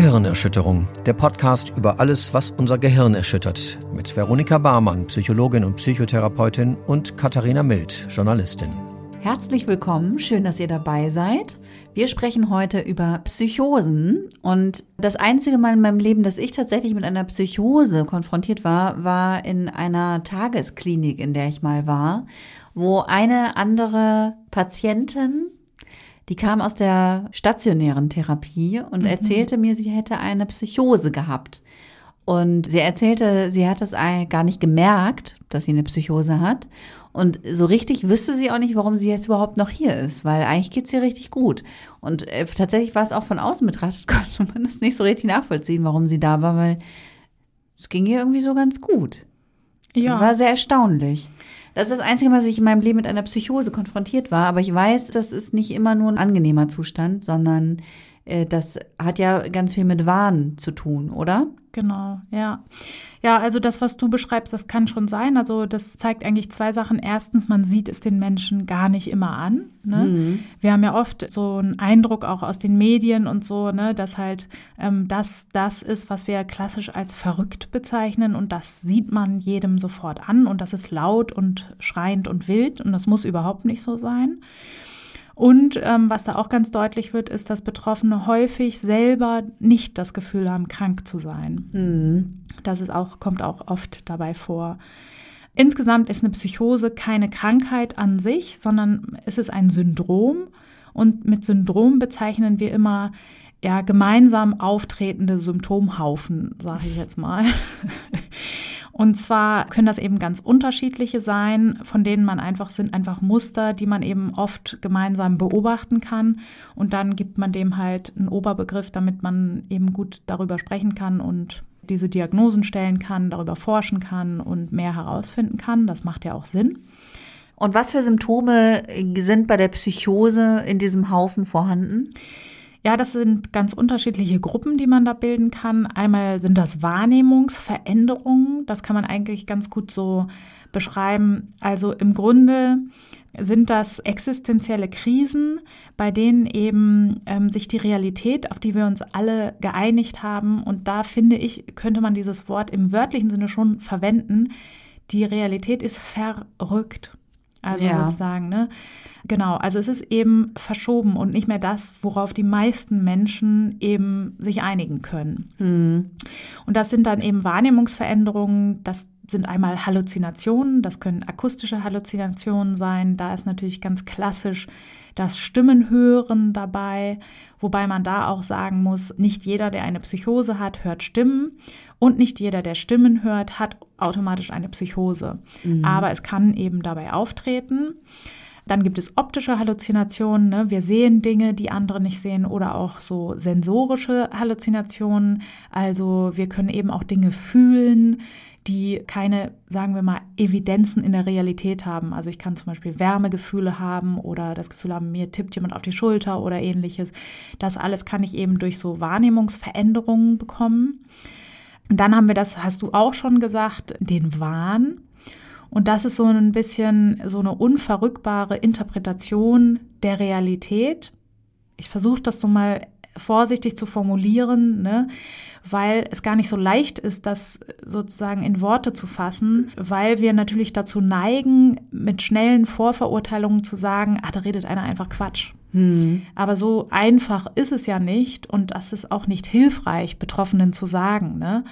Gehirnerschütterung, der Podcast über alles, was unser Gehirn erschüttert, mit Veronika Barmann, Psychologin und Psychotherapeutin und Katharina Mild, Journalistin. Herzlich willkommen, schön, dass ihr dabei seid. Wir sprechen heute über Psychosen und das einzige Mal in meinem Leben, dass ich tatsächlich mit einer Psychose konfrontiert war, war in einer Tagesklinik, in der ich mal war, wo eine andere Patientin die kam aus der stationären Therapie und mhm. erzählte mir, sie hätte eine Psychose gehabt. Und sie erzählte, sie hat es gar nicht gemerkt, dass sie eine Psychose hat. Und so richtig wüsste sie auch nicht, warum sie jetzt überhaupt noch hier ist, weil eigentlich geht's ihr richtig gut. Und äh, tatsächlich war es auch von außen betrachtet, konnte man das nicht so richtig nachvollziehen, warum sie da war, weil es ging ihr irgendwie so ganz gut. Ja. Das war sehr erstaunlich. Das ist das Einzige, was ich in meinem Leben mit einer Psychose konfrontiert war. Aber ich weiß, das ist nicht immer nur ein angenehmer Zustand, sondern das hat ja ganz viel mit Wahn zu tun, oder? Genau, ja. Ja, also das, was du beschreibst, das kann schon sein. Also das zeigt eigentlich zwei Sachen. Erstens, man sieht es den Menschen gar nicht immer an. Ne? Mhm. Wir haben ja oft so einen Eindruck auch aus den Medien und so, ne, dass halt ähm, das das ist, was wir klassisch als verrückt bezeichnen und das sieht man jedem sofort an und das ist laut und schreiend und wild und das muss überhaupt nicht so sein. Und ähm, was da auch ganz deutlich wird, ist, dass Betroffene häufig selber nicht das Gefühl haben, krank zu sein. Mhm. Das ist auch, kommt auch oft dabei vor. Insgesamt ist eine Psychose keine Krankheit an sich, sondern es ist ein Syndrom. Und mit Syndrom bezeichnen wir immer ja, gemeinsam auftretende Symptomhaufen, sage ich jetzt mal. Und zwar können das eben ganz unterschiedliche sein, von denen man einfach sind einfach Muster, die man eben oft gemeinsam beobachten kann. Und dann gibt man dem halt einen Oberbegriff, damit man eben gut darüber sprechen kann und diese Diagnosen stellen kann, darüber forschen kann und mehr herausfinden kann. Das macht ja auch Sinn. Und was für Symptome sind bei der Psychose in diesem Haufen vorhanden? Ja, das sind ganz unterschiedliche Gruppen, die man da bilden kann. Einmal sind das Wahrnehmungsveränderungen. Das kann man eigentlich ganz gut so beschreiben. Also im Grunde sind das existenzielle Krisen, bei denen eben ähm, sich die Realität, auf die wir uns alle geeinigt haben, und da finde ich, könnte man dieses Wort im wörtlichen Sinne schon verwenden, die Realität ist verrückt. Also ja. sozusagen, ne? Genau, also es ist eben verschoben und nicht mehr das, worauf die meisten Menschen eben sich einigen können. Mhm. Und das sind dann eben Wahrnehmungsveränderungen, das sind einmal Halluzinationen, das können akustische Halluzinationen sein, da ist natürlich ganz klassisch das Stimmenhören dabei, wobei man da auch sagen muss, nicht jeder, der eine Psychose hat, hört Stimmen und nicht jeder, der Stimmen hört, hat automatisch eine Psychose. Mhm. Aber es kann eben dabei auftreten. Dann gibt es optische Halluzinationen. Ne? Wir sehen Dinge, die andere nicht sehen oder auch so sensorische Halluzinationen. Also wir können eben auch Dinge fühlen, die keine, sagen wir mal, Evidenzen in der Realität haben. Also ich kann zum Beispiel Wärmegefühle haben oder das Gefühl haben, mir tippt jemand auf die Schulter oder ähnliches. Das alles kann ich eben durch so Wahrnehmungsveränderungen bekommen. Und dann haben wir das, hast du auch schon gesagt, den Wahn. Und das ist so ein bisschen so eine unverrückbare Interpretation der Realität. Ich versuche das so mal vorsichtig zu formulieren, ne? Weil es gar nicht so leicht ist, das sozusagen in Worte zu fassen, weil wir natürlich dazu neigen, mit schnellen Vorverurteilungen zu sagen, ach, da redet einer einfach Quatsch. Hm. Aber so einfach ist es ja nicht und das ist auch nicht hilfreich, Betroffenen zu sagen. Ne?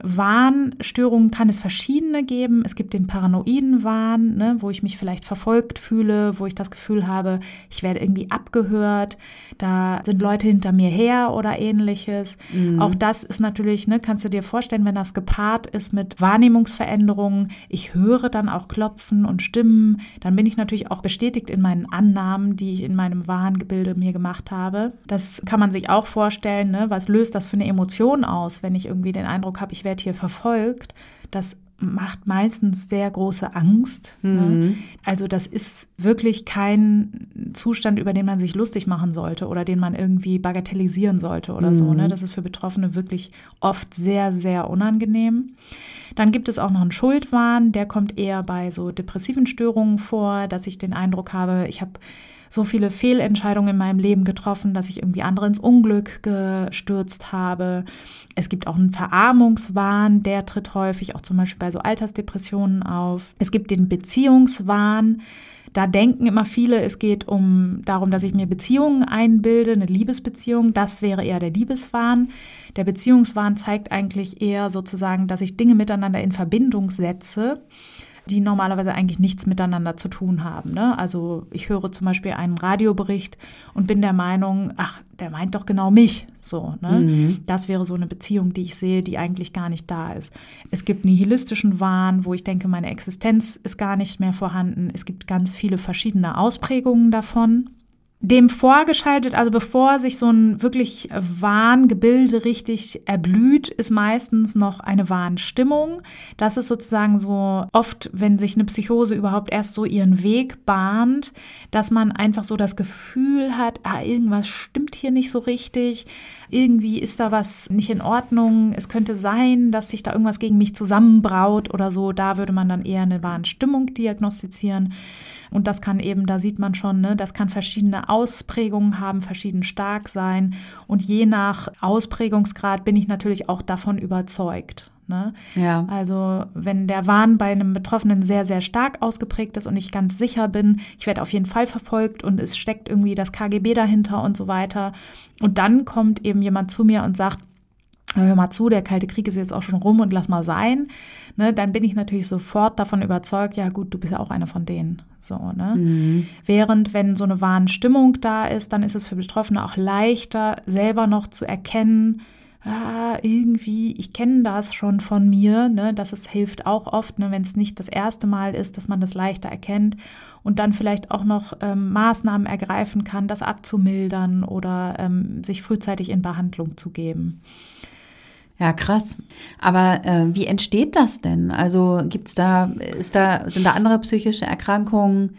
Wahnstörungen kann es verschiedene geben. Es gibt den paranoiden Wahn, ne, wo ich mich vielleicht verfolgt fühle, wo ich das Gefühl habe, ich werde irgendwie abgehört, da sind Leute hinter mir her oder ähnliches. Mhm. Auch das ist natürlich, ne, kannst du dir vorstellen, wenn das gepaart ist mit Wahrnehmungsveränderungen, ich höre dann auch Klopfen und Stimmen, dann bin ich natürlich auch bestätigt in meinen Annahmen, die ich in meinem Wahngebilde mir gemacht habe. Das kann man sich auch vorstellen, ne, was löst das für eine Emotion aus, wenn ich irgendwie den Eindruck habe, ich werde hier verfolgt, das macht meistens sehr große Angst. Ne? Mhm. Ne? Also das ist wirklich kein Zustand, über den man sich lustig machen sollte oder den man irgendwie bagatellisieren sollte oder mhm. so. Ne? Mhm. Das ist für Betroffene wirklich oft sehr, sehr unangenehm. Dann gibt es auch noch einen Schuldwahn, der kommt eher bei so depressiven Störungen vor, dass ich den Eindruck habe, ich habe so viele Fehlentscheidungen in meinem Leben getroffen, dass ich irgendwie andere ins Unglück gestürzt habe. Es gibt auch einen Verarmungswahn, der tritt häufig auch zum Beispiel bei so Altersdepressionen auf. Es gibt den Beziehungswahn. Da denken immer viele, es geht um darum, dass ich mir Beziehungen einbilde, eine Liebesbeziehung. Das wäre eher der Liebeswahn. Der Beziehungswahn zeigt eigentlich eher sozusagen, dass ich Dinge miteinander in Verbindung setze die normalerweise eigentlich nichts miteinander zu tun haben. Ne? Also ich höre zum Beispiel einen Radiobericht und bin der Meinung, ach, der meint doch genau mich. So, ne? Mhm. Das wäre so eine Beziehung, die ich sehe, die eigentlich gar nicht da ist. Es gibt nihilistischen Wahn, wo ich denke, meine Existenz ist gar nicht mehr vorhanden. Es gibt ganz viele verschiedene Ausprägungen davon dem vorgeschaltet, also bevor sich so ein wirklich Warngebilde richtig erblüht, ist meistens noch eine Warnstimmung. Das ist sozusagen so oft, wenn sich eine Psychose überhaupt erst so ihren Weg bahnt, dass man einfach so das Gefühl hat, ah, irgendwas stimmt hier nicht so richtig, irgendwie ist da was nicht in Ordnung, es könnte sein, dass sich da irgendwas gegen mich zusammenbraut oder so. Da würde man dann eher eine Warnstimmung diagnostizieren. Und das kann eben, da sieht man schon, ne, das kann verschiedene Ausprägungen haben, verschieden stark sein. Und je nach Ausprägungsgrad bin ich natürlich auch davon überzeugt. Ne? Ja. Also wenn der Wahn bei einem Betroffenen sehr, sehr stark ausgeprägt ist und ich ganz sicher bin, ich werde auf jeden Fall verfolgt und es steckt irgendwie das KGB dahinter und so weiter. Und dann kommt eben jemand zu mir und sagt, hör mal zu, der Kalte Krieg ist jetzt auch schon rum und lass mal sein, ne, dann bin ich natürlich sofort davon überzeugt, ja gut, du bist ja auch einer von denen. So, ne? Mhm. Während, wenn so eine Warnstimmung da ist, dann ist es für Betroffene auch leichter, selber noch zu erkennen, ah, irgendwie, ich kenne das schon von mir, ne? das ist, hilft auch oft, ne? wenn es nicht das erste Mal ist, dass man das leichter erkennt und dann vielleicht auch noch ähm, Maßnahmen ergreifen kann, das abzumildern oder ähm, sich frühzeitig in Behandlung zu geben. Ja, krass. Aber äh, wie entsteht das denn? Also gibt's da, ist da, sind da andere psychische Erkrankungen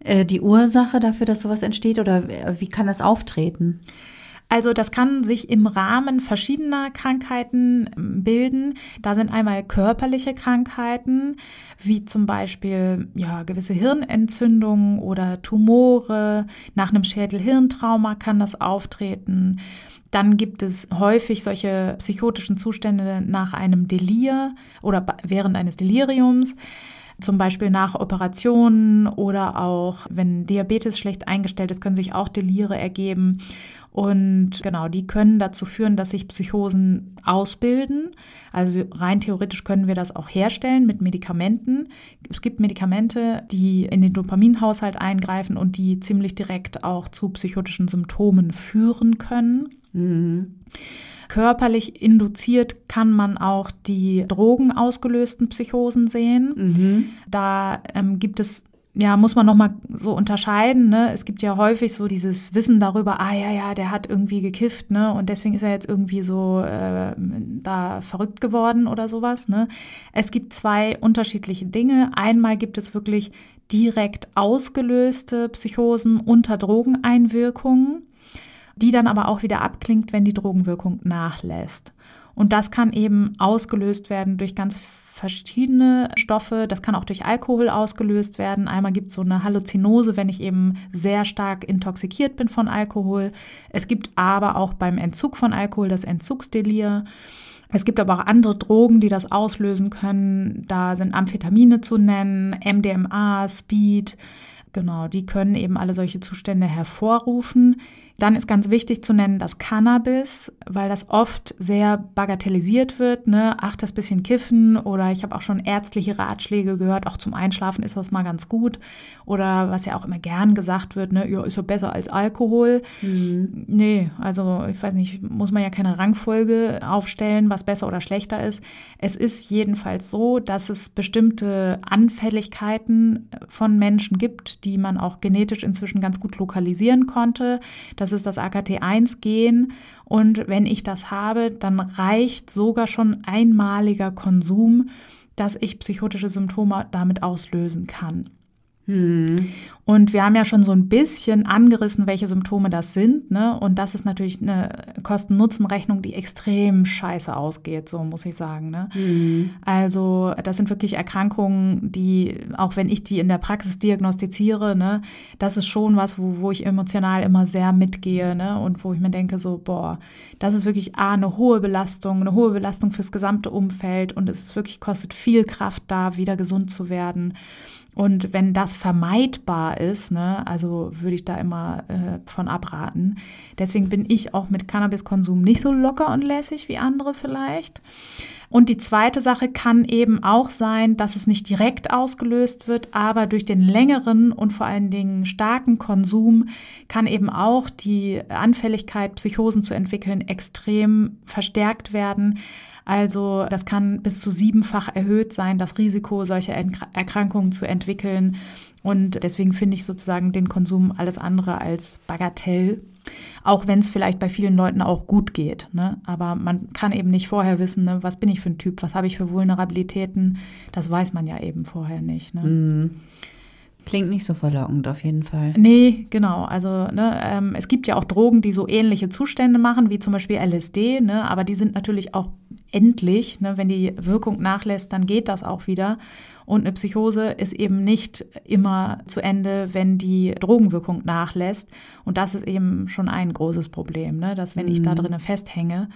äh, die Ursache dafür, dass sowas entsteht oder wie kann das auftreten? Also das kann sich im Rahmen verschiedener Krankheiten ähm, bilden. Da sind einmal körperliche Krankheiten, wie zum Beispiel ja, gewisse Hirnentzündungen oder Tumore. Nach einem Schädel-Hirntrauma kann das auftreten. Dann gibt es häufig solche psychotischen Zustände nach einem Delir oder während eines Deliriums, zum Beispiel nach Operationen oder auch wenn Diabetes schlecht eingestellt ist, können sich auch Delire ergeben. Und genau, die können dazu führen, dass sich Psychosen ausbilden. Also rein theoretisch können wir das auch herstellen mit Medikamenten. Es gibt Medikamente, die in den Dopaminhaushalt eingreifen und die ziemlich direkt auch zu psychotischen Symptomen führen können. Mhm. Körperlich induziert kann man auch die drogenausgelösten Psychosen sehen. Mhm. Da ähm, gibt es ja, muss man nochmal so unterscheiden. Ne? Es gibt ja häufig so dieses Wissen darüber, ah ja, ja, der hat irgendwie gekifft, ne? Und deswegen ist er jetzt irgendwie so äh, da verrückt geworden oder sowas. Ne? Es gibt zwei unterschiedliche Dinge. Einmal gibt es wirklich direkt ausgelöste Psychosen unter Drogeneinwirkungen die dann aber auch wieder abklingt, wenn die Drogenwirkung nachlässt. Und das kann eben ausgelöst werden durch ganz verschiedene Stoffe. Das kann auch durch Alkohol ausgelöst werden. Einmal gibt es so eine Halluzinose, wenn ich eben sehr stark intoxikiert bin von Alkohol. Es gibt aber auch beim Entzug von Alkohol das Entzugsdelir. Es gibt aber auch andere Drogen, die das auslösen können. Da sind Amphetamine zu nennen, MDMA, Speed. Genau, die können eben alle solche Zustände hervorrufen. Dann ist ganz wichtig zu nennen das Cannabis, weil das oft sehr bagatellisiert wird. Ne? Ach, das bisschen Kiffen oder ich habe auch schon ärztliche Ratschläge gehört, auch zum Einschlafen ist das mal ganz gut. Oder was ja auch immer gern gesagt wird, ne, ja, ist ja besser als Alkohol. Mhm. Nee, also ich weiß nicht, muss man ja keine Rangfolge aufstellen, was besser oder schlechter ist. Es ist jedenfalls so, dass es bestimmte Anfälligkeiten von Menschen gibt, die man auch genetisch inzwischen ganz gut lokalisieren konnte. Das das ist das AKT1-Gen. Und wenn ich das habe, dann reicht sogar schon einmaliger Konsum, dass ich psychotische Symptome damit auslösen kann. Hm. Und wir haben ja schon so ein bisschen angerissen, welche Symptome das sind. Ne? Und das ist natürlich eine Kosten-Nutzen-Rechnung, die extrem scheiße ausgeht, so muss ich sagen. Ne? Mhm. Also das sind wirklich Erkrankungen, die, auch wenn ich die in der Praxis diagnostiziere, ne, das ist schon was, wo, wo ich emotional immer sehr mitgehe ne? und wo ich mir denke, so, boah, das ist wirklich A, eine hohe Belastung, eine hohe Belastung fürs gesamte Umfeld und es ist wirklich, kostet viel Kraft da, wieder gesund zu werden. Und wenn das vermeidbar ist, ne, also würde ich da immer äh, von abraten. Deswegen bin ich auch mit Cannabiskonsum nicht so locker und lässig wie andere vielleicht. Und die zweite Sache kann eben auch sein, dass es nicht direkt ausgelöst wird, aber durch den längeren und vor allen Dingen starken Konsum kann eben auch die Anfälligkeit, Psychosen zu entwickeln, extrem verstärkt werden. Also das kann bis zu siebenfach erhöht sein, das Risiko, solche Erkrankungen zu entwickeln. Und deswegen finde ich sozusagen den Konsum alles andere als Bagatell. Auch wenn es vielleicht bei vielen Leuten auch gut geht. Ne? Aber man kann eben nicht vorher wissen, ne, was bin ich für ein Typ, was habe ich für Vulnerabilitäten. Das weiß man ja eben vorher nicht. Ne? Mm. Klingt nicht so verlockend auf jeden Fall. Nee, genau. Also ne, ähm, es gibt ja auch Drogen, die so ähnliche Zustände machen, wie zum Beispiel LSD, ne, aber die sind natürlich auch endlich. Ne, wenn die Wirkung nachlässt, dann geht das auch wieder. Und eine Psychose ist eben nicht immer zu Ende, wenn die Drogenwirkung nachlässt. Und das ist eben schon ein großes Problem, ne, dass wenn mhm. ich da mhm. drinnen festhänge,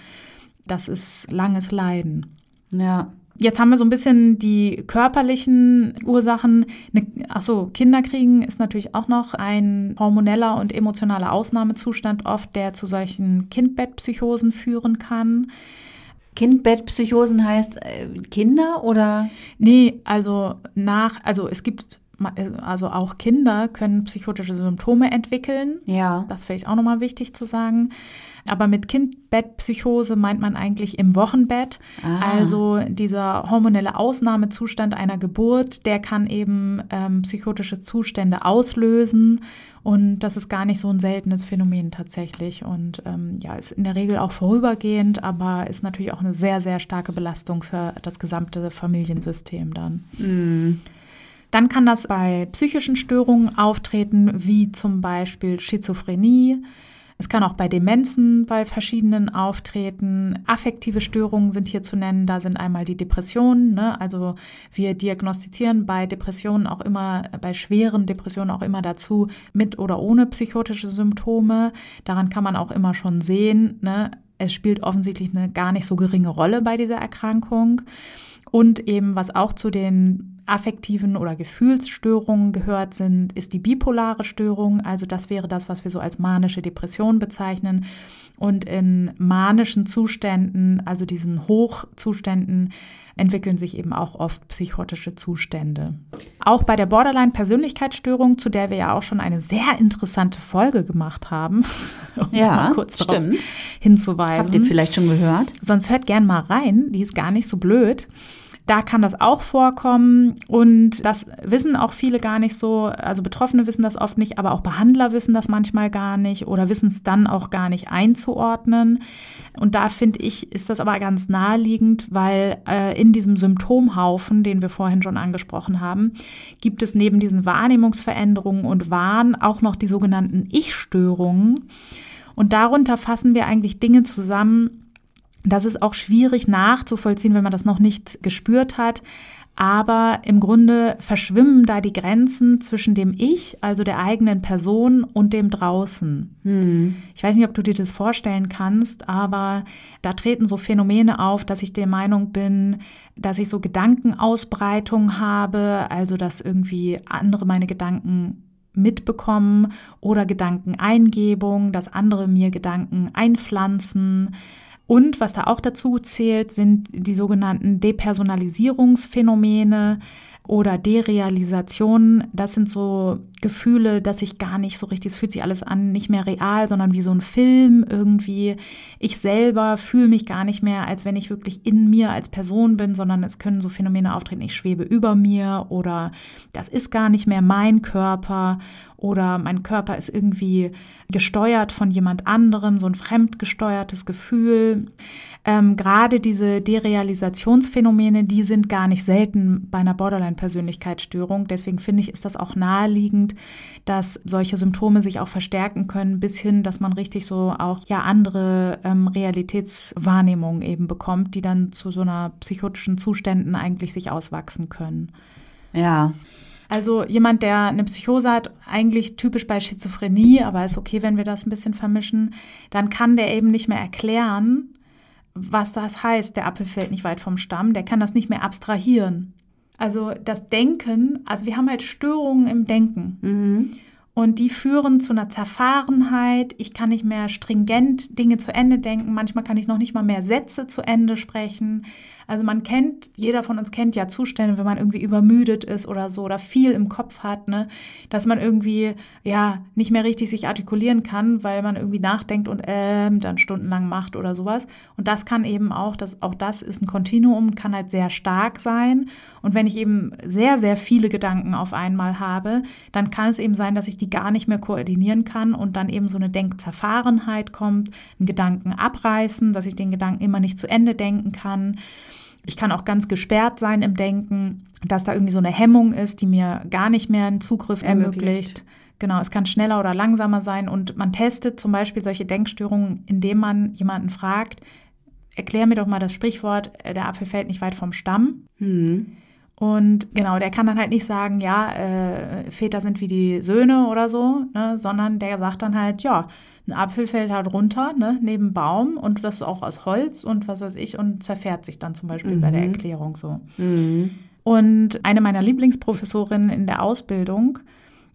das ist langes Leiden. Ja. Jetzt haben wir so ein bisschen die körperlichen Ursachen. Achso, Kinder kriegen ist natürlich auch noch ein hormoneller und emotionaler Ausnahmezustand oft, der zu solchen Kindbettpsychosen führen kann. Kindbettpsychosen heißt äh, Kinder oder? Nee, also nach, also es gibt also auch Kinder können psychotische Symptome entwickeln. Ja. Das finde ich auch nochmal wichtig zu sagen. Aber mit Kindbettpsychose meint man eigentlich im Wochenbett. Ah. Also dieser hormonelle Ausnahmezustand einer Geburt, der kann eben ähm, psychotische Zustände auslösen. Und das ist gar nicht so ein seltenes Phänomen tatsächlich. Und ähm, ja, ist in der Regel auch vorübergehend, aber ist natürlich auch eine sehr, sehr starke Belastung für das gesamte Familiensystem dann. Mm. Dann kann das bei psychischen Störungen auftreten, wie zum Beispiel Schizophrenie, es kann auch bei Demenzen bei verschiedenen auftreten. Affektive Störungen sind hier zu nennen. Da sind einmal die Depressionen. Ne? Also wir diagnostizieren bei Depressionen auch immer, bei schweren Depressionen auch immer dazu mit oder ohne psychotische Symptome. Daran kann man auch immer schon sehen. Ne? Es spielt offensichtlich eine gar nicht so geringe Rolle bei dieser Erkrankung. Und eben, was auch zu den affektiven oder Gefühlsstörungen gehört sind, ist die bipolare Störung. Also das wäre das, was wir so als manische Depression bezeichnen. Und in manischen Zuständen, also diesen Hochzuständen, entwickeln sich eben auch oft psychotische Zustände. Auch bei der Borderline-Persönlichkeitsstörung, zu der wir ja auch schon eine sehr interessante Folge gemacht haben, um ja, kurz stimmt. hinzuweisen. Habt ihr vielleicht schon gehört? Sonst hört gern mal rein, die ist gar nicht so blöd. Da kann das auch vorkommen und das wissen auch viele gar nicht so. Also Betroffene wissen das oft nicht, aber auch Behandler wissen das manchmal gar nicht oder wissen es dann auch gar nicht einzuordnen. Und da finde ich, ist das aber ganz naheliegend, weil äh, in diesem Symptomhaufen, den wir vorhin schon angesprochen haben, gibt es neben diesen Wahrnehmungsveränderungen und Wahn auch noch die sogenannten Ich-Störungen. Und darunter fassen wir eigentlich Dinge zusammen, das ist auch schwierig nachzuvollziehen, wenn man das noch nicht gespürt hat. Aber im Grunde verschwimmen da die Grenzen zwischen dem Ich, also der eigenen Person, und dem Draußen. Hm. Ich weiß nicht, ob du dir das vorstellen kannst, aber da treten so Phänomene auf, dass ich der Meinung bin, dass ich so Gedankenausbreitung habe, also dass irgendwie andere meine Gedanken mitbekommen oder Gedankeneingebung, dass andere mir Gedanken einpflanzen und was da auch dazu zählt, sind die sogenannten Depersonalisierungsphänomene oder Derealisation. Das sind so Gefühle, dass ich gar nicht so richtig, es fühlt sich alles an, nicht mehr real, sondern wie so ein Film irgendwie. Ich selber fühle mich gar nicht mehr, als wenn ich wirklich in mir als Person bin, sondern es können so Phänomene auftreten, ich schwebe über mir oder das ist gar nicht mehr mein Körper oder mein Körper ist irgendwie gesteuert von jemand anderem, so ein fremdgesteuertes Gefühl. Ähm, Gerade diese Derealisationsphänomene, die sind gar nicht selten bei einer Borderline-Persönlichkeitsstörung. Deswegen finde ich, ist das auch naheliegend, dass solche Symptome sich auch verstärken können, bis hin, dass man richtig so auch ja andere ähm, Realitätswahrnehmungen eben bekommt, die dann zu so einer psychotischen Zuständen eigentlich sich auswachsen können. Ja. Also jemand, der eine Psychose hat, eigentlich typisch bei Schizophrenie, aber ist okay, wenn wir das ein bisschen vermischen, dann kann der eben nicht mehr erklären, was das heißt, der Apfel fällt nicht weit vom Stamm, der kann das nicht mehr abstrahieren. Also das Denken, also wir haben halt Störungen im Denken. Mhm. Und die führen zu einer Zerfahrenheit. Ich kann nicht mehr stringent Dinge zu Ende denken. Manchmal kann ich noch nicht mal mehr Sätze zu Ende sprechen. Also man kennt, jeder von uns kennt ja Zustände, wenn man irgendwie übermüdet ist oder so oder viel im Kopf hat, ne, dass man irgendwie ja nicht mehr richtig sich artikulieren kann, weil man irgendwie nachdenkt und ähm, dann stundenlang macht oder sowas. Und das kann eben auch, das, auch das ist ein Kontinuum, kann halt sehr stark sein. Und wenn ich eben sehr, sehr viele Gedanken auf einmal habe, dann kann es eben sein, dass ich die gar nicht mehr koordinieren kann und dann eben so eine Denkzerfahrenheit kommt, einen Gedanken abreißen, dass ich den Gedanken immer nicht zu Ende denken kann. Ich kann auch ganz gesperrt sein im Denken, dass da irgendwie so eine Hemmung ist, die mir gar nicht mehr einen Zugriff ermöglicht. ermöglicht. Genau, es kann schneller oder langsamer sein und man testet zum Beispiel solche Denkstörungen, indem man jemanden fragt, erklär mir doch mal das Sprichwort, äh, der Apfel fällt nicht weit vom Stamm. Mhm. Und genau, der kann dann halt nicht sagen, ja, äh, Väter sind wie die Söhne oder so, ne, sondern der sagt dann halt, ja, ein Apfel fällt halt runter, ne, neben Baum und das auch aus Holz und was weiß ich und zerfährt sich dann zum Beispiel mhm. bei der mhm. Erklärung so. Mhm. Und eine meiner Lieblingsprofessorinnen in der Ausbildung,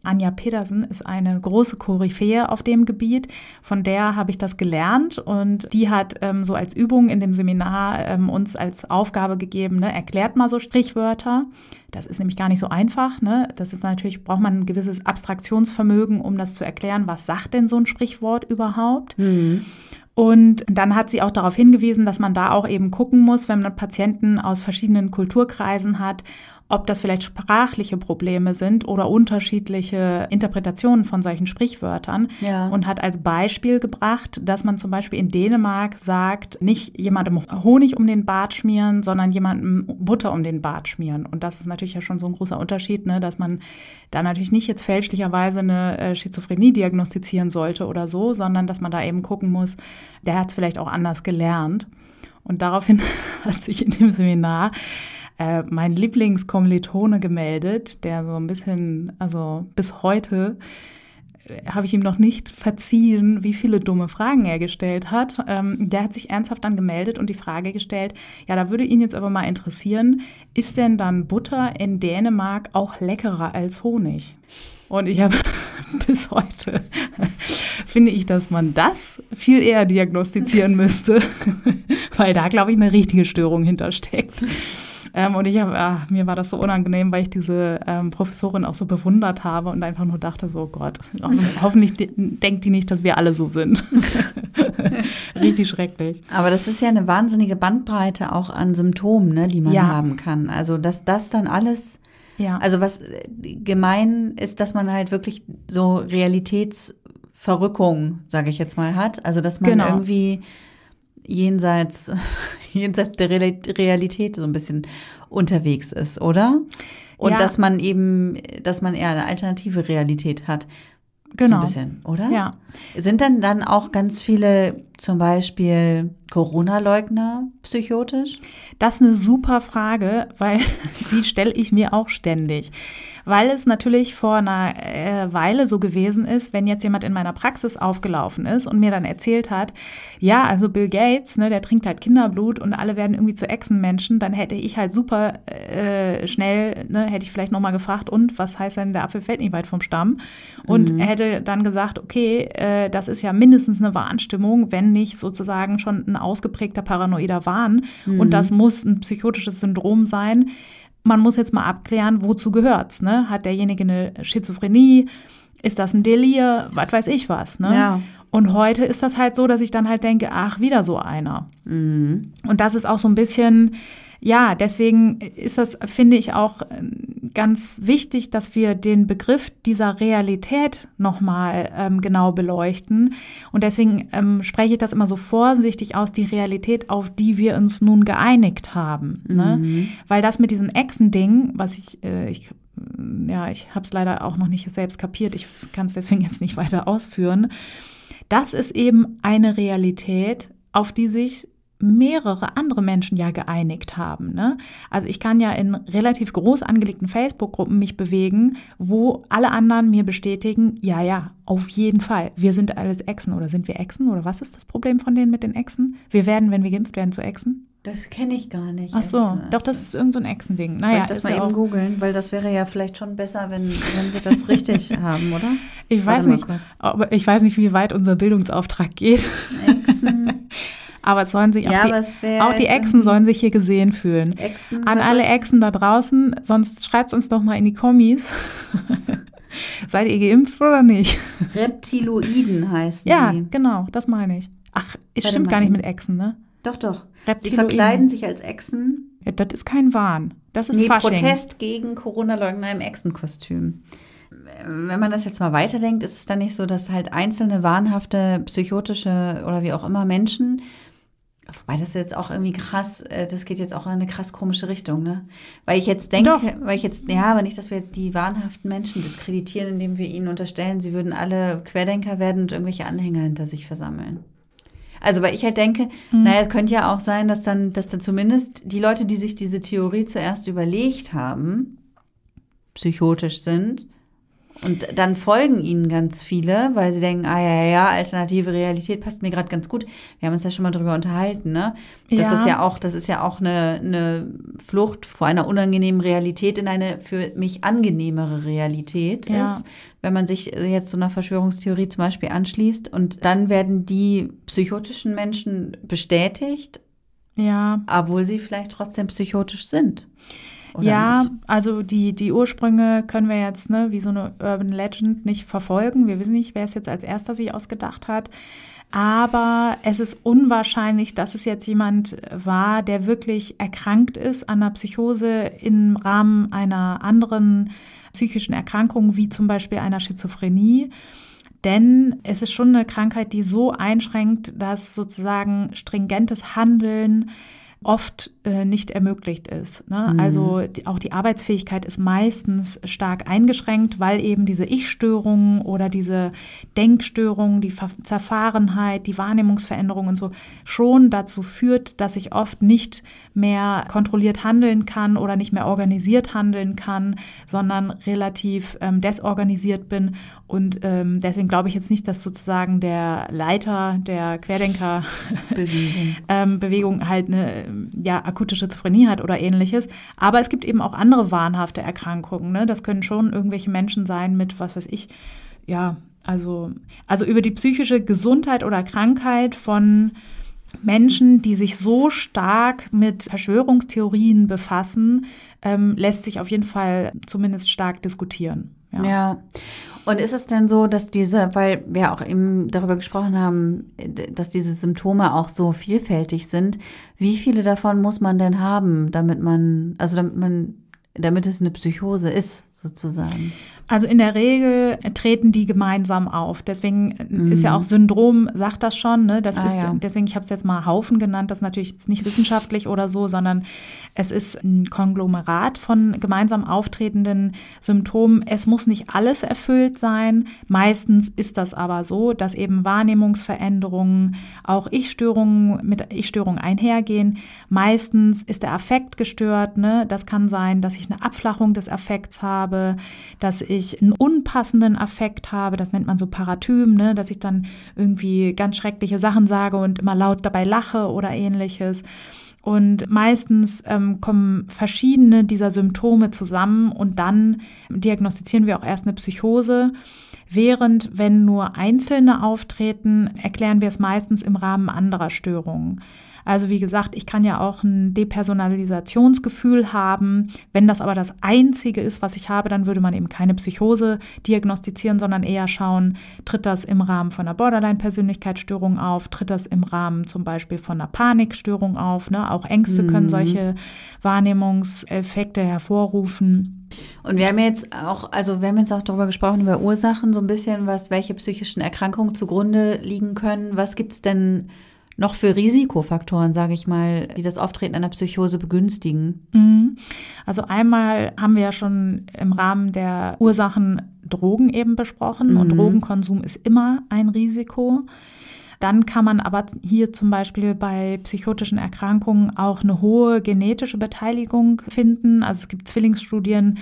Anja Pedersen ist eine große Koryphäe auf dem Gebiet. Von der habe ich das gelernt und die hat ähm, so als Übung in dem Seminar ähm, uns als Aufgabe gegeben, ne, erklärt mal so Strichwörter. Das ist nämlich gar nicht so einfach. Ne? Das ist natürlich, braucht man ein gewisses Abstraktionsvermögen, um das zu erklären, was sagt denn so ein Sprichwort überhaupt. Mhm. Und dann hat sie auch darauf hingewiesen, dass man da auch eben gucken muss, wenn man Patienten aus verschiedenen Kulturkreisen hat, ob das vielleicht sprachliche Probleme sind oder unterschiedliche Interpretationen von solchen Sprichwörtern. Ja. Und hat als Beispiel gebracht, dass man zum Beispiel in Dänemark sagt, nicht jemandem Honig um den Bart schmieren, sondern jemandem Butter um den Bart schmieren. Und das ist natürlich ja schon so ein großer Unterschied, ne, dass man da natürlich nicht jetzt fälschlicherweise eine äh, Schizophrenie diagnostizieren sollte oder so, sondern dass man da eben gucken muss, der hat es vielleicht auch anders gelernt. Und daraufhin hat sich in dem Seminar äh, mein Lieblingskommilitone gemeldet, der so ein bisschen, also bis heute äh, habe ich ihm noch nicht verziehen, wie viele dumme Fragen er gestellt hat. Ähm, der hat sich ernsthaft dann gemeldet und die Frage gestellt, ja, da würde ihn jetzt aber mal interessieren, ist denn dann Butter in Dänemark auch leckerer als Honig? Und ich habe bis heute finde ich, dass man das viel eher diagnostizieren müsste, weil da, glaube ich, eine richtige Störung hintersteckt. Ähm, und ich hab, ah, mir war das so unangenehm, weil ich diese ähm, Professorin auch so bewundert habe und einfach nur dachte, so Gott, hoffentlich denkt die nicht, dass wir alle so sind. Richtig schrecklich. Aber das ist ja eine wahnsinnige Bandbreite auch an Symptomen, ne, die man ja. haben kann. Also, dass das dann alles ja. Also was äh, gemein ist, dass man halt wirklich so Realitätsverrückung, sage ich jetzt mal, hat. Also dass man genau. irgendwie jenseits, jenseits der Realität so ein bisschen unterwegs ist, oder? Und ja. dass man eben, dass man eher eine alternative Realität hat. Genau. So ein bisschen, oder? Ja. Sind denn dann auch ganz viele zum Beispiel Corona-Leugner psychotisch? Das ist eine super Frage, weil die stelle ich mir auch ständig weil es natürlich vor einer äh, Weile so gewesen ist, wenn jetzt jemand in meiner Praxis aufgelaufen ist und mir dann erzählt hat, ja, also Bill Gates, ne, der trinkt halt Kinderblut und alle werden irgendwie zu Echsenmenschen, dann hätte ich halt super äh, schnell, ne, hätte ich vielleicht nochmal gefragt, und was heißt denn, der Apfel fällt nicht weit vom Stamm? Und mhm. hätte dann gesagt, okay, äh, das ist ja mindestens eine Warnstimmung, wenn nicht sozusagen schon ein ausgeprägter paranoider Wahn. Mhm. Und das muss ein psychotisches Syndrom sein man muss jetzt mal abklären, wozu gehört's, ne? Hat derjenige eine Schizophrenie? Ist das ein Delir? Was weiß ich was, ne? Ja. Und heute ist das halt so, dass ich dann halt denke, ach, wieder so einer. Mhm. Und das ist auch so ein bisschen, ja, deswegen ist das, finde ich, auch ähm, ganz wichtig, dass wir den Begriff dieser Realität nochmal ähm, genau beleuchten. Und deswegen ähm, spreche ich das immer so vorsichtig aus, die Realität, auf die wir uns nun geeinigt haben. Ne? Mhm. Weil das mit diesem Echsen-Ding, was ich, äh, ich ja, ich habe es leider auch noch nicht selbst kapiert, ich kann es deswegen jetzt nicht weiter ausführen. Das ist eben eine Realität, auf die sich mehrere andere Menschen ja geeinigt haben. Ne? Also ich kann ja in relativ groß angelegten Facebook-Gruppen mich bewegen, wo alle anderen mir bestätigen, ja, ja, auf jeden Fall, wir sind alles Echsen oder sind wir Echsen oder was ist das Problem von denen mit den Echsen? Wir werden, wenn wir geimpft werden, zu Echsen? Das kenne ich gar nicht. Ach so, doch, das ist irgendein so Echsending. Naja, Soll ich das mal eben googeln, weil das wäre ja vielleicht schon besser, wenn, wenn wir das richtig haben, oder? Ich weiß nicht, aber ich weiß nicht, wie weit unser Bildungsauftrag geht. Echsen. Aber es sollen sich ja, auch, die, auch die Echsen sollen sich hier gesehen fühlen. Echsen, An alle Echsen da draußen, sonst schreibt uns doch mal in die Kommis. Seid ihr geimpft oder nicht? Reptiloiden heißen ja, die. Ja, genau, das meine ich. Ach, es Warte stimmt gar nicht mit Echsen, ne? Doch, doch. Sie verkleiden sich als Echsen. Ja, das ist kein Wahn. Das ist nee, Fasching. Protest gegen Corona-Leugner im Echsenkostüm. Wenn man das jetzt mal weiterdenkt, ist es dann nicht so, dass halt einzelne wahnhafte, psychotische oder wie auch immer Menschen Wobei das jetzt auch irgendwie krass, äh, das geht jetzt auch in eine krass komische Richtung, ne? Weil ich jetzt denke, Doch. weil ich jetzt, ja, aber nicht, dass wir jetzt die wahnhaften Menschen diskreditieren, indem wir ihnen unterstellen, sie würden alle Querdenker werden und irgendwelche Anhänger hinter sich versammeln. Also, weil ich halt denke, mhm. naja, es könnte ja auch sein, dass dann, dass dann zumindest die Leute, die sich diese Theorie zuerst überlegt haben, psychotisch sind und dann folgen ihnen ganz viele, weil sie denken, ah ja, ja, ja, alternative Realität passt mir gerade ganz gut. Wir haben uns ja schon mal drüber unterhalten, ne? Das ja. ist ja auch, das ist ja auch eine, eine Flucht vor einer unangenehmen Realität in eine für mich angenehmere Realität ja. ist, wenn man sich jetzt so einer Verschwörungstheorie zum Beispiel anschließt. Und dann werden die psychotischen Menschen bestätigt, ja. obwohl sie vielleicht trotzdem psychotisch sind ja, nicht? also die, die Ursprünge können wir jetzt, ne, wie so eine Urban Legend nicht verfolgen. Wir wissen nicht, wer es jetzt als erster sich ausgedacht hat. Aber es ist unwahrscheinlich, dass es jetzt jemand war, der wirklich erkrankt ist an einer Psychose im Rahmen einer anderen psychischen Erkrankung, wie zum Beispiel einer Schizophrenie. Denn es ist schon eine Krankheit, die so einschränkt, dass sozusagen stringentes Handeln oft äh, nicht ermöglicht ist. Ne? Mhm. Also die, auch die Arbeitsfähigkeit ist meistens stark eingeschränkt, weil eben diese Ich-Störungen oder diese Denkstörungen, die Ver Zerfahrenheit, die Wahrnehmungsveränderungen und so schon dazu führt, dass ich oft nicht mehr kontrolliert handeln kann oder nicht mehr organisiert handeln kann, sondern relativ ähm, desorganisiert bin. Und ähm, deswegen glaube ich jetzt nicht, dass sozusagen der Leiter der Querdenker-Bewegung ähm, halt eine ja, akute Schizophrenie hat oder ähnliches. Aber es gibt eben auch andere wahnhafte Erkrankungen. Ne? Das können schon irgendwelche Menschen sein mit, was weiß ich, ja, also, also über die psychische Gesundheit oder Krankheit von Menschen, die sich so stark mit Verschwörungstheorien befassen, ähm, lässt sich auf jeden Fall zumindest stark diskutieren. Ja. ja. Und ist es denn so, dass diese, weil wir auch eben darüber gesprochen haben, dass diese Symptome auch so vielfältig sind, wie viele davon muss man denn haben, damit man, also damit man, damit es eine Psychose ist, sozusagen? Also in der Regel treten die gemeinsam auf. Deswegen mhm. ist ja auch Syndrom, sagt das schon. Ne? Das ah, ist, ja. Deswegen, ich habe es jetzt mal Haufen genannt, das ist natürlich jetzt nicht wissenschaftlich oder so, sondern es ist ein Konglomerat von gemeinsam auftretenden Symptomen. Es muss nicht alles erfüllt sein. Meistens ist das aber so, dass eben Wahrnehmungsveränderungen, auch Ich-Störungen mit Ich-Störungen einhergehen. Meistens ist der Affekt gestört. Ne? Das kann sein, dass ich eine Abflachung des Affekts habe, dass ich ich einen unpassenden Affekt habe, das nennt man so Paratym, ne, dass ich dann irgendwie ganz schreckliche Sachen sage und immer laut dabei lache oder ähnliches. Und meistens ähm, kommen verschiedene dieser Symptome zusammen und dann diagnostizieren wir auch erst eine Psychose. Während wenn nur einzelne auftreten, erklären wir es meistens im Rahmen anderer Störungen. Also wie gesagt, ich kann ja auch ein Depersonalisationsgefühl haben. Wenn das aber das Einzige ist, was ich habe, dann würde man eben keine Psychose diagnostizieren, sondern eher schauen, tritt das im Rahmen von einer Borderline-Persönlichkeitsstörung auf, tritt das im Rahmen zum Beispiel von einer Panikstörung auf. Ne? Auch Ängste mhm. können solche Wahrnehmungseffekte hervorrufen. Und wir haben jetzt auch, also wir haben jetzt auch darüber gesprochen, über Ursachen, so ein bisschen, was, welche psychischen Erkrankungen zugrunde liegen können. Was gibt es denn noch für Risikofaktoren, sage ich mal, die das Auftreten einer Psychose begünstigen? Mhm. Also einmal haben wir ja schon im Rahmen der Ursachen Drogen eben besprochen mhm. und Drogenkonsum ist immer ein Risiko. Dann kann man aber hier zum Beispiel bei psychotischen Erkrankungen auch eine hohe genetische Beteiligung finden. Also es gibt Zwillingsstudien,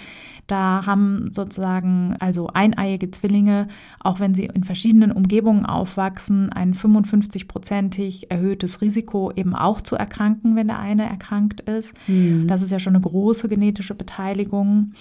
da haben sozusagen also eineiige Zwillinge, auch wenn sie in verschiedenen Umgebungen aufwachsen, ein 55-prozentig erhöhtes Risiko eben auch zu erkranken, wenn der eine erkrankt ist. Mhm. Das ist ja schon eine große genetische Beteiligung.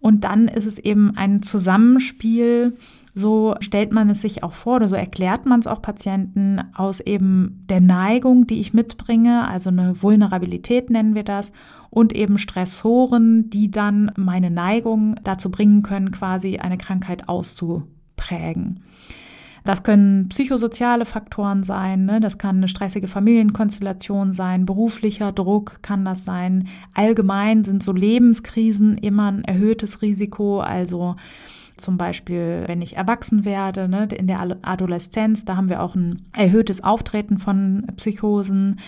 Und dann ist es eben ein Zusammenspiel so stellt man es sich auch vor oder so erklärt man es auch Patienten aus eben der Neigung, die ich mitbringe, also eine Vulnerabilität nennen wir das, und eben Stressoren, die dann meine Neigung dazu bringen können, quasi eine Krankheit auszuprägen. Das können psychosoziale Faktoren sein, ne? das kann eine stressige Familienkonstellation sein, beruflicher Druck kann das sein. Allgemein sind so Lebenskrisen immer ein erhöhtes Risiko, also zum Beispiel, wenn ich erwachsen werde, ne, in der Adoleszenz, da haben wir auch ein erhöhtes Auftreten von Psychosen.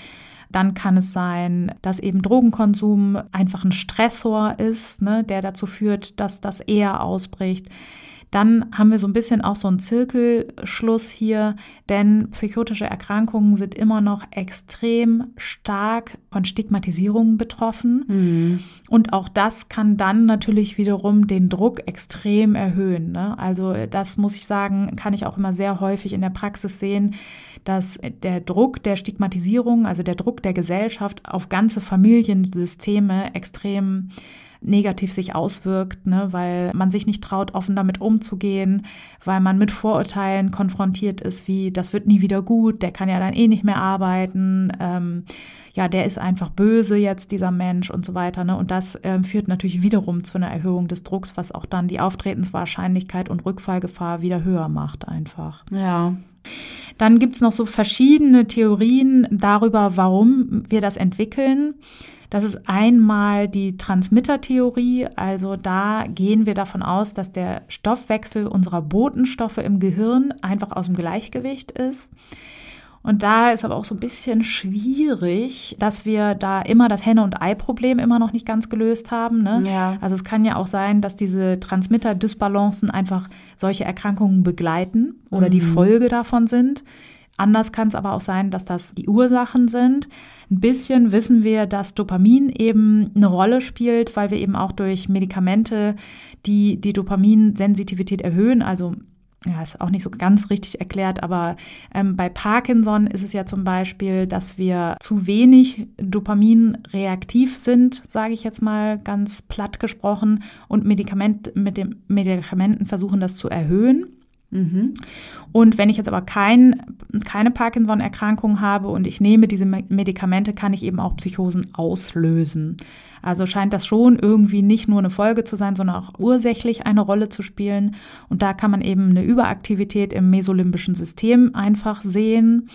Dann kann es sein, dass eben Drogenkonsum einfach ein Stressor ist, ne, der dazu führt, dass das eher ausbricht. Dann haben wir so ein bisschen auch so einen Zirkelschluss hier, denn psychotische Erkrankungen sind immer noch extrem stark von Stigmatisierungen betroffen. Mhm. Und auch das kann dann natürlich wiederum den Druck extrem erhöhen. Ne? Also das muss ich sagen, kann ich auch immer sehr häufig in der Praxis sehen, dass der Druck der Stigmatisierung, also der Druck der Gesellschaft auf ganze Familiensysteme extrem negativ sich auswirkt, ne, weil man sich nicht traut, offen damit umzugehen, weil man mit Vorurteilen konfrontiert ist, wie das wird nie wieder gut, der kann ja dann eh nicht mehr arbeiten, ähm, ja, der ist einfach böse jetzt, dieser Mensch und so weiter. Ne? Und das ähm, führt natürlich wiederum zu einer Erhöhung des Drucks, was auch dann die Auftretenswahrscheinlichkeit und Rückfallgefahr wieder höher macht einfach. Ja. Dann gibt es noch so verschiedene Theorien darüber, warum wir das entwickeln. Das ist einmal die Transmittertheorie. Also da gehen wir davon aus, dass der Stoffwechsel unserer Botenstoffe im Gehirn einfach aus dem Gleichgewicht ist. Und da ist aber auch so ein bisschen schwierig, dass wir da immer das Henne- und Ei-Problem immer noch nicht ganz gelöst haben. Ne? Ja. Also es kann ja auch sein, dass diese Transmitter-Dysbalancen einfach solche Erkrankungen begleiten oder mhm. die Folge davon sind. Anders kann es aber auch sein, dass das die Ursachen sind. Ein bisschen wissen wir, dass Dopamin eben eine Rolle spielt, weil wir eben auch durch Medikamente die die Dopaminsensitivität erhöhen, also ja, ist auch nicht so ganz richtig erklärt, aber ähm, bei Parkinson ist es ja zum Beispiel, dass wir zu wenig Dopamin reaktiv sind, sage ich jetzt mal ganz platt gesprochen, und Medikament, mit den Medikamenten versuchen das zu erhöhen. Mhm. Und wenn ich jetzt aber kein, keine Parkinson-Erkrankung habe und ich nehme diese Medikamente, kann ich eben auch Psychosen auslösen. Also scheint das schon irgendwie nicht nur eine Folge zu sein, sondern auch ursächlich eine Rolle zu spielen. Und da kann man eben eine Überaktivität im mesolimbischen System einfach sehen.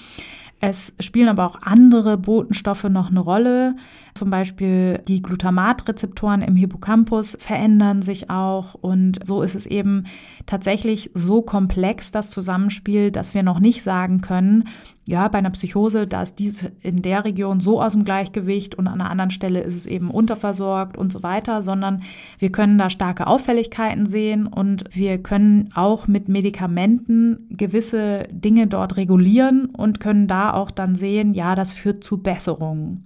Es spielen aber auch andere Botenstoffe noch eine Rolle. Zum Beispiel die Glutamatrezeptoren im Hippocampus verändern sich auch. Und so ist es eben tatsächlich so komplex, das Zusammenspiel, dass wir noch nicht sagen können, ja, bei einer Psychose, da ist dies in der Region so aus dem Gleichgewicht und an einer anderen Stelle ist es eben unterversorgt und so weiter, sondern wir können da starke Auffälligkeiten sehen und wir können auch mit Medikamenten gewisse Dinge dort regulieren und können da auch dann sehen, ja, das führt zu Besserungen.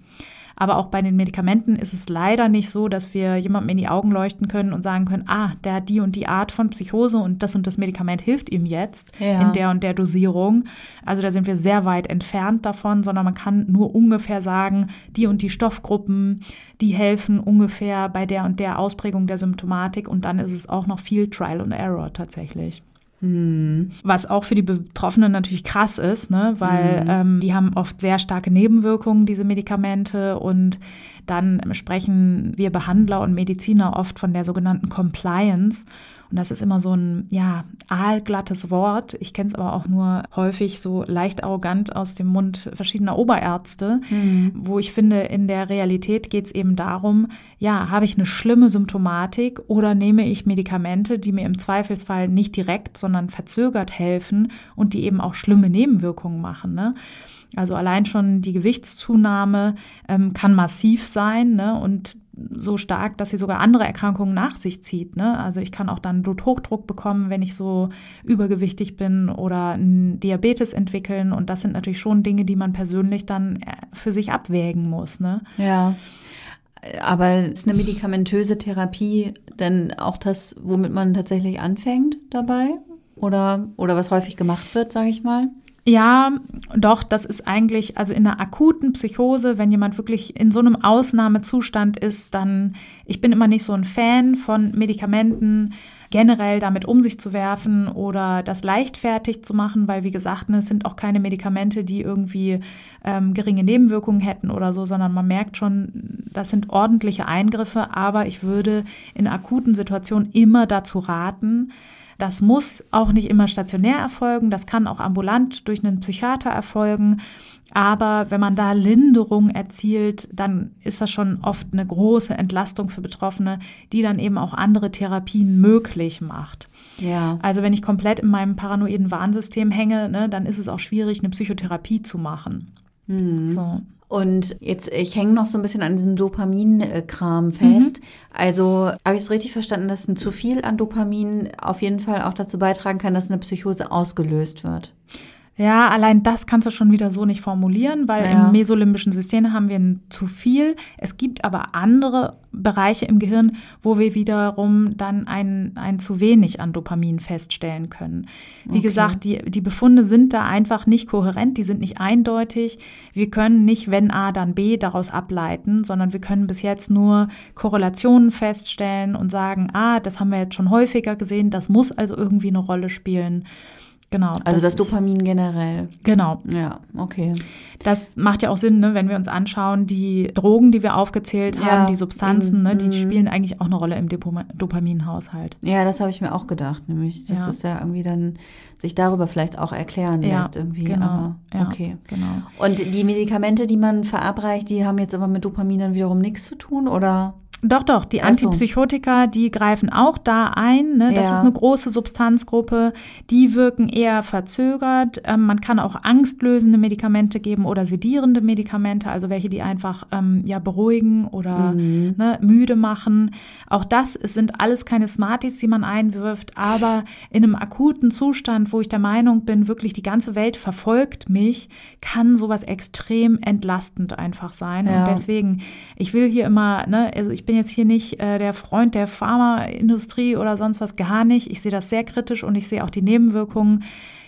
Aber auch bei den Medikamenten ist es leider nicht so, dass wir jemandem in die Augen leuchten können und sagen können, ah, der hat die und die Art von Psychose und das und das Medikament hilft ihm jetzt ja. in der und der Dosierung. Also da sind wir sehr weit entfernt davon, sondern man kann nur ungefähr sagen, die und die Stoffgruppen, die helfen ungefähr bei der und der Ausprägung der Symptomatik und dann ist es auch noch viel Trial and Error tatsächlich. Mhm. Was auch für die Betroffenen natürlich krass ist, ne? weil mhm. ähm, die haben oft sehr starke Nebenwirkungen, diese Medikamente. Und dann sprechen wir Behandler und Mediziner oft von der sogenannten Compliance. Und das ist immer so ein, ja, aalglattes Wort. Ich kenne es aber auch nur häufig so leicht arrogant aus dem Mund verschiedener Oberärzte, mhm. wo ich finde, in der Realität geht es eben darum, ja, habe ich eine schlimme Symptomatik oder nehme ich Medikamente, die mir im Zweifelsfall nicht direkt, sondern verzögert helfen und die eben auch schlimme Nebenwirkungen machen. Ne? Also allein schon die Gewichtszunahme ähm, kann massiv sein ne? und so stark, dass sie sogar andere Erkrankungen nach sich zieht. Ne? Also ich kann auch dann Bluthochdruck bekommen, wenn ich so übergewichtig bin oder Diabetes entwickeln. Und das sind natürlich schon Dinge, die man persönlich dann äh, für sich abwägen muss. Ne? Ja. Aber ist eine medikamentöse Therapie denn auch das, womit man tatsächlich anfängt dabei? Oder, oder was häufig gemacht wird, sage ich mal? Ja, doch, das ist eigentlich, also in einer akuten Psychose, wenn jemand wirklich in so einem Ausnahmezustand ist, dann, ich bin immer nicht so ein Fan von Medikamenten, generell damit um sich zu werfen oder das leichtfertig zu machen, weil wie gesagt, ne, es sind auch keine Medikamente, die irgendwie ähm, geringe Nebenwirkungen hätten oder so, sondern man merkt schon, das sind ordentliche Eingriffe, aber ich würde in akuten Situationen immer dazu raten, das muss auch nicht immer stationär erfolgen, das kann auch ambulant durch einen Psychiater erfolgen. Aber wenn man da Linderung erzielt, dann ist das schon oft eine große Entlastung für Betroffene, die dann eben auch andere Therapien möglich macht. Ja. Also wenn ich komplett in meinem paranoiden Warnsystem hänge, ne, dann ist es auch schwierig, eine Psychotherapie zu machen. Mhm. So. Und jetzt, ich hänge noch so ein bisschen an diesem Dopamin-Kram fest. Mhm. Also habe ich es richtig verstanden, dass ein zu viel an Dopamin auf jeden Fall auch dazu beitragen kann, dass eine Psychose ausgelöst wird? Ja, allein das kannst du schon wieder so nicht formulieren, weil ja. im mesolimbischen System haben wir ein zu viel. Es gibt aber andere Bereiche im Gehirn, wo wir wiederum dann ein, ein zu wenig an Dopamin feststellen können. Wie okay. gesagt, die, die Befunde sind da einfach nicht kohärent, die sind nicht eindeutig. Wir können nicht, wenn A, dann B daraus ableiten, sondern wir können bis jetzt nur Korrelationen feststellen und sagen, ah, das haben wir jetzt schon häufiger gesehen, das muss also irgendwie eine Rolle spielen. Genau. Also das, das Dopamin generell. Genau. Ja, okay. Das macht ja auch Sinn, ne, wenn wir uns anschauen, die Drogen, die wir aufgezählt haben, die Substanzen, ne, die mhm. spielen eigentlich auch eine Rolle im Dopaminhaushalt. Ja, das habe ich mir auch gedacht, nämlich, dass ja. es ja irgendwie dann sich darüber vielleicht auch erklären ja, lässt irgendwie. Genau. Aber, okay. genau. Und die Medikamente, die man verabreicht, die haben jetzt aber mit Dopamin dann wiederum nichts zu tun, oder? Doch, doch, die Antipsychotika, die greifen auch da ein. Ne? Das ja. ist eine große Substanzgruppe. Die wirken eher verzögert. Ähm, man kann auch angstlösende Medikamente geben oder sedierende Medikamente, also welche, die einfach ähm, ja beruhigen oder mhm. ne, müde machen. Auch das sind alles keine Smarties, die man einwirft, aber in einem akuten Zustand, wo ich der Meinung bin, wirklich die ganze Welt verfolgt mich, kann sowas extrem entlastend einfach sein. Ja. Und deswegen, ich will hier immer, ne, also ich bin jetzt hier nicht äh, der Freund der Pharmaindustrie oder sonst was, gar nicht. Ich sehe das sehr kritisch und ich sehe auch die Nebenwirkungen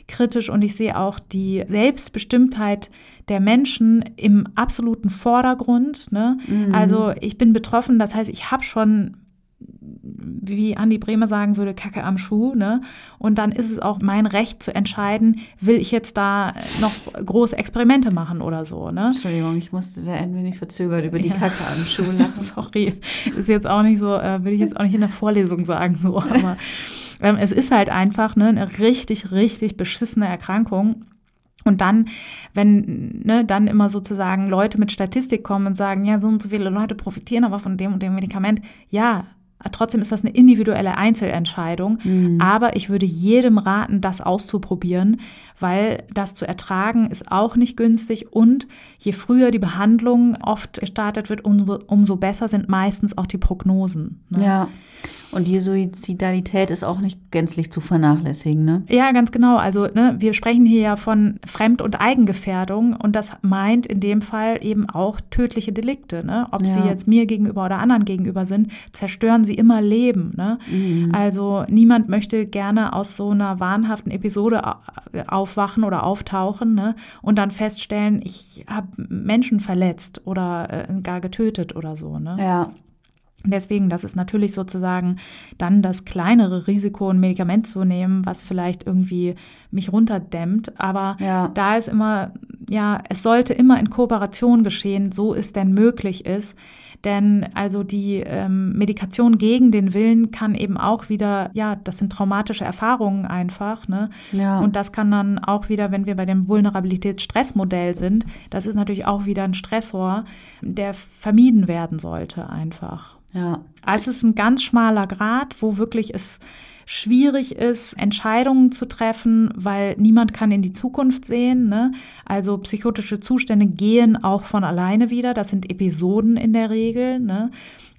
kritisch und ich sehe auch die Selbstbestimmtheit der Menschen im absoluten Vordergrund. Ne? Mhm. Also ich bin betroffen, das heißt, ich habe schon wie Andi Bremer sagen würde, Kacke am Schuh. Ne? Und dann ist es auch mein Recht zu entscheiden, will ich jetzt da noch große Experimente machen oder so. Ne? Entschuldigung, ich musste da ein wenig verzögert über die ja. Kacke am Schuh lachen. Sorry, ist jetzt auch nicht so, äh, will ich jetzt auch nicht in der Vorlesung sagen, so. Aber ähm, es ist halt einfach ne, eine richtig, richtig beschissene Erkrankung. Und dann, wenn ne, dann immer sozusagen Leute mit Statistik kommen und sagen, ja, so und so viele Leute profitieren aber von dem und dem Medikament, ja, Trotzdem ist das eine individuelle Einzelentscheidung. Mhm. Aber ich würde jedem raten, das auszuprobieren, weil das zu ertragen ist auch nicht günstig. Und je früher die Behandlung oft gestartet wird, umso, umso besser sind meistens auch die Prognosen. Ne? Ja. Und die Suizidalität ist auch nicht gänzlich zu vernachlässigen, ne? Ja, ganz genau. Also ne, wir sprechen hier ja von Fremd- und Eigengefährdung und das meint in dem Fall eben auch tödliche Delikte. Ne? Ob ja. sie jetzt mir gegenüber oder anderen gegenüber sind, zerstören sie immer Leben. Ne? Mhm. Also niemand möchte gerne aus so einer wahnhaften Episode aufwachen oder auftauchen ne? und dann feststellen, ich habe Menschen verletzt oder äh, gar getötet oder so. Ne? Ja. Deswegen, das ist natürlich sozusagen dann das kleinere Risiko, ein Medikament zu nehmen, was vielleicht irgendwie mich runterdämmt. Aber ja. da ist immer ja, es sollte immer in Kooperation geschehen, so es denn möglich ist. Denn also die ähm, Medikation gegen den Willen kann eben auch wieder, ja, das sind traumatische Erfahrungen einfach. Ne? Ja. Und das kann dann auch wieder, wenn wir bei dem Vulnerabilitätsstressmodell sind, das ist natürlich auch wieder ein Stressor, der vermieden werden sollte einfach. Ja. Also es ist ein ganz schmaler Grad, wo wirklich es schwierig ist, Entscheidungen zu treffen, weil niemand kann in die Zukunft sehen. Ne? Also psychotische Zustände gehen auch von alleine wieder. Das sind Episoden in der Regel. Ne?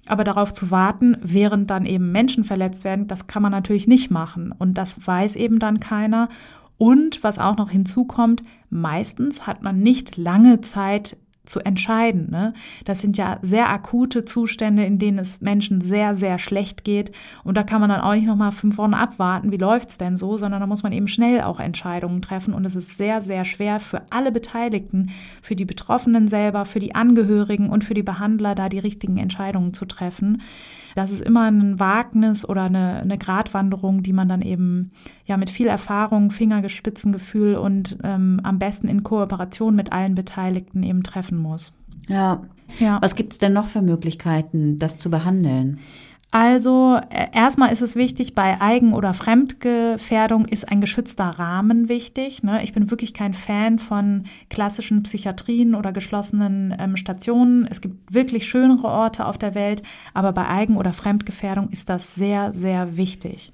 Aber darauf zu warten, während dann eben Menschen verletzt werden, das kann man natürlich nicht machen. Und das weiß eben dann keiner. Und was auch noch hinzukommt, meistens hat man nicht lange Zeit, zu entscheiden. Ne? Das sind ja sehr akute Zustände, in denen es Menschen sehr, sehr schlecht geht. Und da kann man dann auch nicht nochmal fünf Wochen abwarten, wie läuft's denn so, sondern da muss man eben schnell auch Entscheidungen treffen. Und es ist sehr, sehr schwer für alle Beteiligten, für die Betroffenen selber, für die Angehörigen und für die Behandler, da die richtigen Entscheidungen zu treffen. Das ist immer ein Wagnis oder eine, eine Gratwanderung, die man dann eben ja mit viel Erfahrung, Fingergespitzengefühl und ähm, am besten in Kooperation mit allen Beteiligten eben treffen muss. Ja. Ja. Was gibt es denn noch für Möglichkeiten, das zu behandeln? Also äh, erstmal ist es wichtig, bei Eigen- oder Fremdgefährdung ist ein geschützter Rahmen wichtig. Ne? Ich bin wirklich kein Fan von klassischen Psychiatrien oder geschlossenen ähm, Stationen. Es gibt wirklich schönere Orte auf der Welt, aber bei Eigen- oder Fremdgefährdung ist das sehr, sehr wichtig.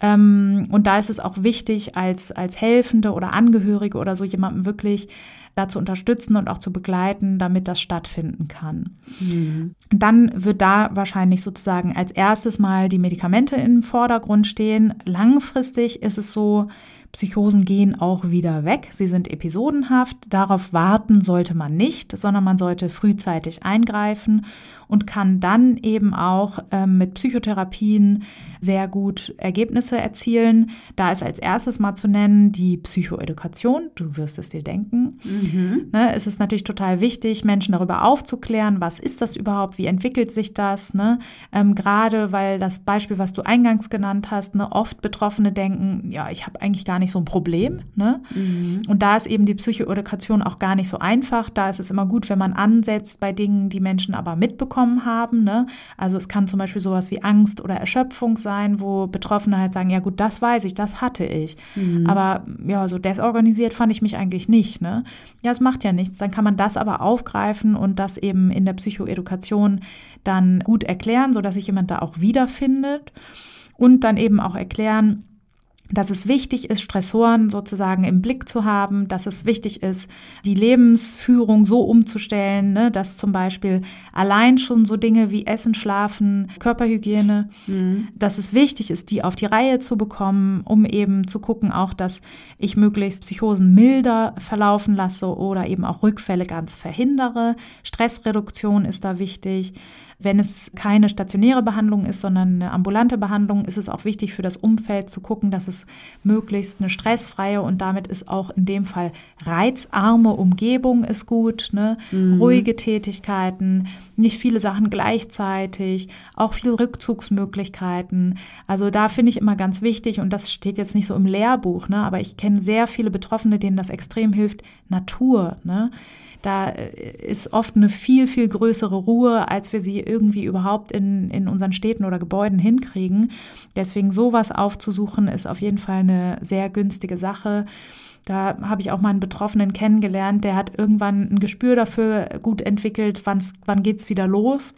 Ähm, und da ist es auch wichtig, als, als Helfende oder Angehörige oder so jemandem wirklich da zu unterstützen und auch zu begleiten, damit das stattfinden kann. Mhm. Dann wird da wahrscheinlich sozusagen als erstes mal die Medikamente im Vordergrund stehen. Langfristig ist es so, Psychosen gehen auch wieder weg. Sie sind episodenhaft. Darauf warten sollte man nicht, sondern man sollte frühzeitig eingreifen und kann dann eben auch ähm, mit Psychotherapien sehr gut Ergebnisse erzielen. Da ist als erstes mal zu nennen die Psychoedukation. Du wirst es dir denken. Mhm. Ne, es ist natürlich total wichtig, Menschen darüber aufzuklären, was ist das überhaupt, wie entwickelt sich das. Ne? Ähm, Gerade weil das Beispiel, was du eingangs genannt hast, ne, oft Betroffene denken, ja, ich habe eigentlich gar nicht so ein Problem. Ne? Mhm. Und da ist eben die Psychoedukation auch gar nicht so einfach. Da ist es immer gut, wenn man ansetzt bei Dingen, die Menschen aber mitbekommen haben. Ne? Also es kann zum Beispiel sowas wie Angst oder Erschöpfung sein, wo Betroffene halt sagen, ja gut, das weiß ich, das hatte ich. Mhm. Aber ja, so desorganisiert fand ich mich eigentlich nicht. Ne? Ja, es macht ja nichts. Dann kann man das aber aufgreifen und das eben in der Psychoedukation dann gut erklären, sodass sich jemand da auch wiederfindet. Und dann eben auch erklären, dass es wichtig ist, Stressoren sozusagen im Blick zu haben, dass es wichtig ist, die Lebensführung so umzustellen, ne, dass zum Beispiel allein schon so Dinge wie Essen, Schlafen, Körperhygiene, Mhm. dass es wichtig ist, die auf die Reihe zu bekommen, um eben zu gucken, auch, dass ich möglichst Psychosen milder verlaufen lasse oder eben auch Rückfälle ganz verhindere. Stressreduktion ist da wichtig. Wenn es keine stationäre Behandlung ist, sondern eine ambulante Behandlung, ist es auch wichtig für das Umfeld zu gucken, dass es möglichst eine stressfreie und damit ist auch in dem Fall reizarme Umgebung ist gut, ne? ruhige Tätigkeiten, nicht viele Sachen gleichzeitig, auch viel Rückzugsmöglichkeiten. Also da finde ich immer ganz wichtig und das steht jetzt nicht so im Lehrbuch, ne? aber ich kenne sehr viele Betroffene, denen das extrem hilft, Natur. Ne? Da äh, ist oft eine viel, viel größere Ruhe, als wir sie irgendwie überhaupt in, in unseren Städten oder Gebäuden hinkriegen. Deswegen sowas aufzusuchen, ist auf jeden Fall eine sehr günstige Sache. Da habe ich auch mal einen Betroffenen kennengelernt, der hat irgendwann ein Gespür dafür gut entwickelt, wann geht's wieder los.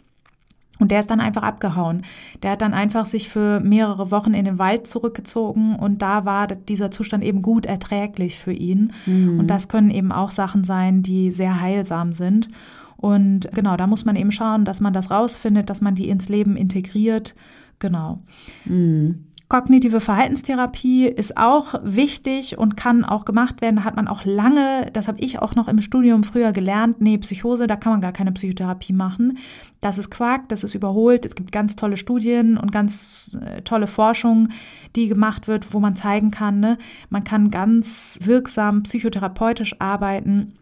Und der ist dann einfach abgehauen. Der hat dann einfach sich für mehrere Wochen in den Wald zurückgezogen und da war dieser Zustand eben gut erträglich für ihn. Mhm. Und das können eben auch Sachen sein, die sehr heilsam sind. Und genau, da muss man eben schauen, dass man das rausfindet, dass man die ins Leben integriert. Genau. Mhm. Kognitive Verhaltenstherapie ist auch wichtig und kann auch gemacht werden. Da hat man auch lange, das habe ich auch noch im Studium früher gelernt, nee, Psychose, da kann man gar keine Psychotherapie machen. Das ist Quark, das ist überholt. Es gibt ganz tolle Studien und ganz äh, tolle Forschung, die gemacht wird, wo man zeigen kann, ne, man kann ganz wirksam psychotherapeutisch arbeiten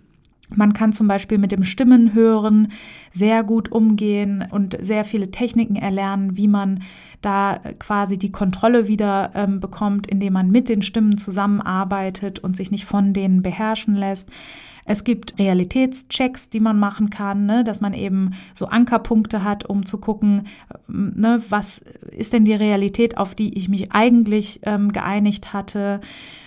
Man kann zum Beispiel mit dem Stimmenhören sehr gut umgehen und sehr viele Techniken erlernen, wie man da quasi die Kontrolle wieder ähm, bekommt, indem man mit den Stimmen zusammenarbeitet und sich nicht von denen beherrschen lässt. Es gibt Realitätschecks, die man machen kann, ne, dass man eben so Ankerpunkte hat, um zu gucken, ähm, ne, was ist denn die Realität, auf die ich mich eigentlich ähm, geeinigt hatte.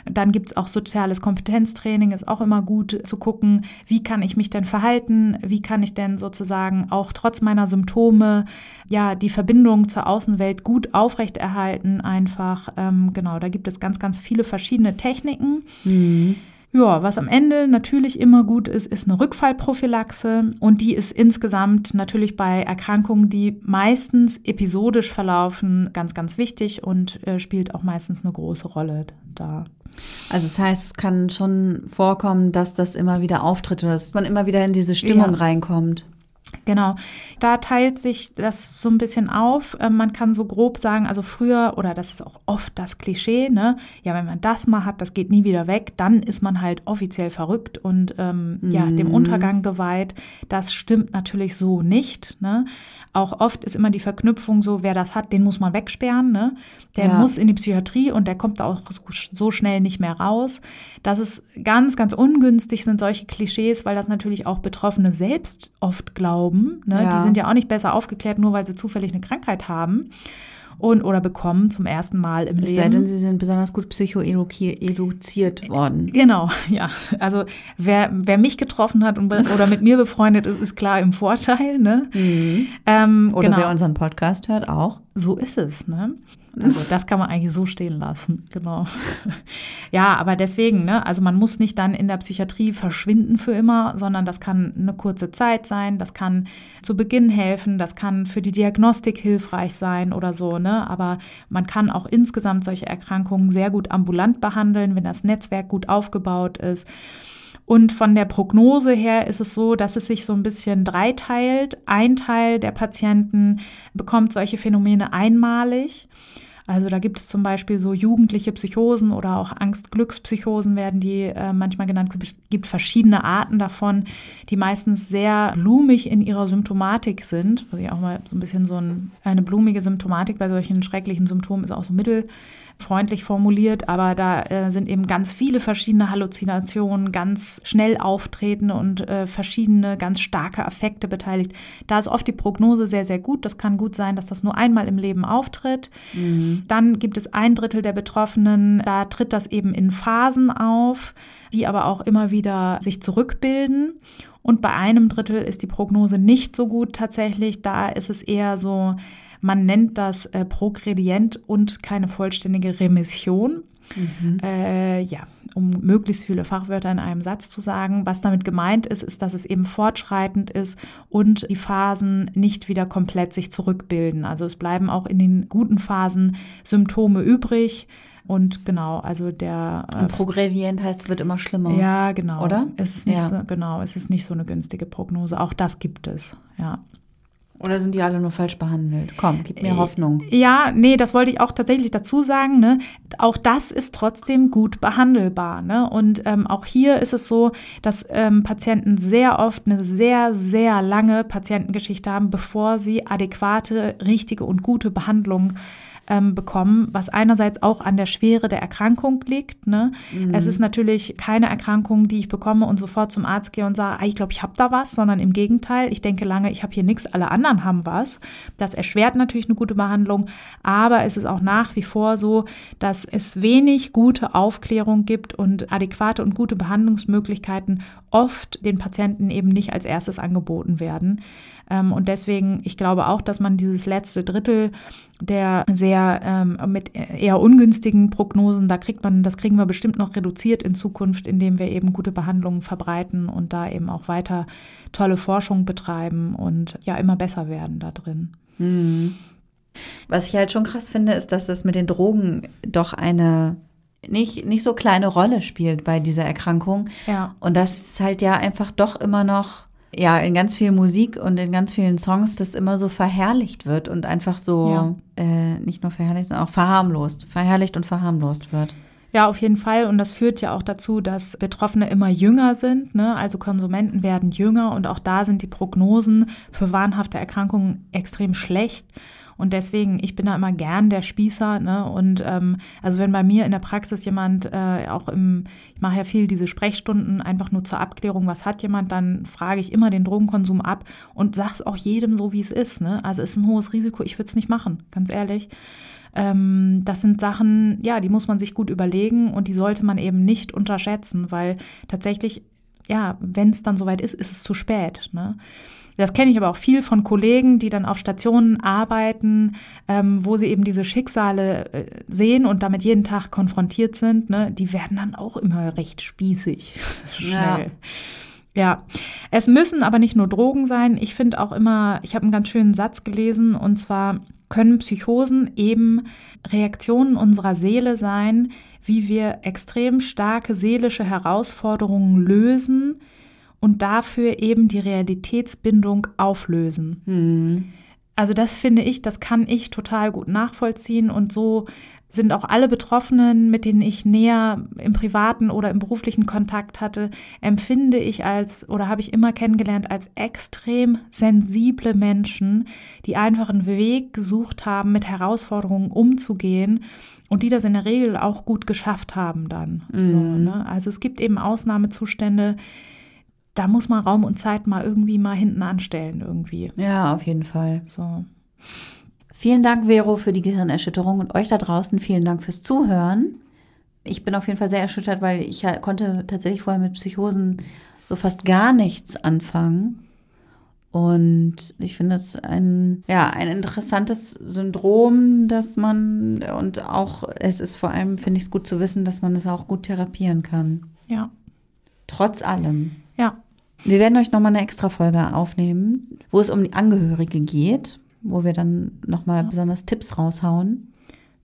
Dann gibt es auch soziales Kompetenztraining, ist auch immer gut zu gucken, wie kann ich mich denn verhalten, wie kann ich denn sozusagen auch trotz meiner Symptome ja die Verbindung zur Außenwelt gut aufrechterhalten. Einfach, ähm, genau, da gibt es ganz, ganz viele verschiedene Techniken. Mhm. Ja, was am Ende natürlich immer gut ist, ist eine Rückfallprophylaxe und die ist insgesamt natürlich bei Erkrankungen, die meistens episodisch verlaufen, ganz, ganz wichtig und äh, spielt auch meistens eine große Rolle da. Also das heißt, es kann schon vorkommen, dass das immer wieder auftritt oder dass man immer wieder in diese Stimmung ja. reinkommt. Genau, da teilt sich das so ein bisschen auf. Ähm, man kann so grob sagen, also früher, oder das ist auch oft das Klischee, ne? Ja, wenn man das mal hat, das geht nie wieder weg, dann ist man halt offiziell verrückt und ähm, mhm. ja, dem Untergang geweiht. Das stimmt natürlich so nicht. Ne? Auch oft ist immer die Verknüpfung so, wer das hat, den muss man wegsperren. Ne? Der ja. muss in die Psychiatrie und der kommt da auch so schnell nicht mehr raus. Das ist ganz, ganz ungünstig, sind solche Klischees, weil das natürlich auch Betroffene selbst oft glauben. Ne? Ja. Die sind ja auch nicht besser aufgeklärt, nur weil sie zufällig eine Krankheit haben und oder bekommen zum ersten Mal im es Leben. Sei denn, sie sind besonders gut psychoeduziert worden. Genau, ja. Also wer, wer mich getroffen hat und, oder mit mir befreundet ist, ist klar im Vorteil. Ne? Mhm. Ähm, oder genau. wer unseren Podcast hört, auch. So ist es. Ne? Also das kann man eigentlich so stehen lassen, genau. Ja, aber deswegen, ne, also man muss nicht dann in der Psychiatrie verschwinden für immer, sondern das kann eine kurze Zeit sein, das kann zu Beginn helfen, das kann für die Diagnostik hilfreich sein oder so, ne? Aber man kann auch insgesamt solche Erkrankungen sehr gut ambulant behandeln, wenn das Netzwerk gut aufgebaut ist. Und von der Prognose her ist es so, dass es sich so ein bisschen dreiteilt. Ein Teil der Patienten bekommt solche Phänomene einmalig. Also da gibt es zum Beispiel so jugendliche Psychosen oder auch Angst-Glückspsychosen werden die äh, manchmal genannt. Es gibt verschiedene Arten davon, die meistens sehr blumig in ihrer Symptomatik sind. Was ich auch mal so ein bisschen so ein, eine blumige Symptomatik bei solchen schrecklichen Symptomen ist auch so mittel freundlich formuliert, aber da äh, sind eben ganz viele verschiedene Halluzinationen, ganz schnell auftreten und äh, verschiedene ganz starke Affekte beteiligt. Da ist oft die Prognose sehr, sehr gut. Das kann gut sein, dass das nur einmal im Leben auftritt. Mhm. Dann gibt es ein Drittel der Betroffenen, da tritt das eben in Phasen auf, die aber auch immer wieder sich zurückbilden. Und bei einem Drittel ist die Prognose nicht so gut tatsächlich. Da ist es eher so, man nennt das äh, Progredient und keine vollständige Remission. Mhm. Äh, ja, um möglichst viele Fachwörter in einem Satz zu sagen. Was damit gemeint ist, ist, dass es eben fortschreitend ist und die Phasen nicht wieder komplett sich zurückbilden. Also es bleiben auch in den guten Phasen Symptome übrig. Und genau, also der. Äh, Progredient heißt, es wird immer schlimmer. Ja, genau. Oder? Es ist nicht ja. so, genau, es ist nicht so eine günstige Prognose. Auch das gibt es, ja. Oder sind die alle nur falsch behandelt? Komm, gib mir Hoffnung. Ja, nee, das wollte ich auch tatsächlich dazu sagen. Ne? Auch das ist trotzdem gut behandelbar. Ne? Und ähm, auch hier ist es so, dass ähm, Patienten sehr oft eine sehr, sehr lange Patientengeschichte haben, bevor sie adäquate, richtige und gute Behandlung ähm, bekommen, was einerseits auch an der Schwere der Erkrankung liegt. Ne? Mhm. Es ist natürlich keine Erkrankung, die ich bekomme und sofort zum Arzt gehe und sage, ah, ich glaube, ich habe da was, sondern im Gegenteil, ich denke lange, ich habe hier nichts, alle anderen haben was. Das erschwert natürlich eine gute Behandlung, aber es ist auch nach wie vor so, dass es wenig gute Aufklärung gibt und adäquate und gute Behandlungsmöglichkeiten oft den Patienten eben nicht als erstes angeboten werden. Ähm, und deswegen, ich glaube auch, dass man dieses letzte Drittel der sehr ähm, mit eher ungünstigen Prognosen, da kriegt man, das kriegen wir bestimmt noch reduziert in Zukunft, indem wir eben gute Behandlungen verbreiten und da eben auch weiter tolle Forschung betreiben und ja immer besser werden da drin. Mhm. Was ich halt schon krass finde, ist, dass das mit den Drogen doch eine nicht, nicht so kleine Rolle spielt bei dieser Erkrankung. Ja. Und das halt ja einfach doch immer noch ja, in ganz viel Musik und in ganz vielen Songs das immer so verherrlicht wird und einfach so ja. äh, nicht nur verherrlicht, sondern auch verharmlost, verherrlicht und verharmlost wird. Ja, auf jeden Fall. Und das führt ja auch dazu, dass Betroffene immer jünger sind. Ne? Also Konsumenten werden jünger und auch da sind die Prognosen für wahnhafte Erkrankungen extrem schlecht. Und deswegen, ich bin da immer gern der Spießer. Ne? Und ähm, also wenn bei mir in der Praxis jemand äh, auch im, ich mache ja viel diese Sprechstunden, einfach nur zur Abklärung, was hat jemand, dann frage ich immer den Drogenkonsum ab und sage es auch jedem so, wie es ist. Ne? Also es ist ein hohes Risiko, ich würde es nicht machen, ganz ehrlich. Ähm, das sind Sachen, ja, die muss man sich gut überlegen und die sollte man eben nicht unterschätzen, weil tatsächlich, ja, wenn es dann soweit ist, ist es zu spät. Ne? Das kenne ich aber auch viel von Kollegen, die dann auf Stationen arbeiten, ähm, wo sie eben diese Schicksale äh, sehen und damit jeden Tag konfrontiert sind. Ne? Die werden dann auch immer recht spießig. Schnell. Ja. Ja, es müssen aber nicht nur Drogen sein. Ich finde auch immer, ich habe einen ganz schönen Satz gelesen und zwar können Psychosen eben Reaktionen unserer Seele sein, wie wir extrem starke seelische Herausforderungen lösen, und dafür eben die Realitätsbindung auflösen. Mhm. Also das finde ich, das kann ich total gut nachvollziehen und so sind auch alle Betroffenen, mit denen ich näher im privaten oder im beruflichen Kontakt hatte, empfinde ich als oder habe ich immer kennengelernt als extrem sensible Menschen, die einfach einen Weg gesucht haben, mit Herausforderungen umzugehen und die das in der Regel auch gut geschafft haben dann. Mhm. So, ne? Also es gibt eben Ausnahmezustände, da muss man Raum und Zeit mal irgendwie mal hinten anstellen irgendwie. Ja, auf jeden Fall. So. Vielen Dank, Vero, für die Gehirnerschütterung und euch da draußen vielen Dank fürs Zuhören. Ich bin auf jeden Fall sehr erschüttert, weil ich konnte tatsächlich vorher mit Psychosen so fast gar nichts anfangen. Und ich finde es ein, ja, ein interessantes Syndrom, dass man, und auch, es ist vor allem, finde ich es gut zu wissen, dass man es auch gut therapieren kann. Ja. Trotz allem. Wir werden euch nochmal eine extra Folge aufnehmen, wo es um die Angehörige geht, wo wir dann nochmal ja. besonders Tipps raushauen.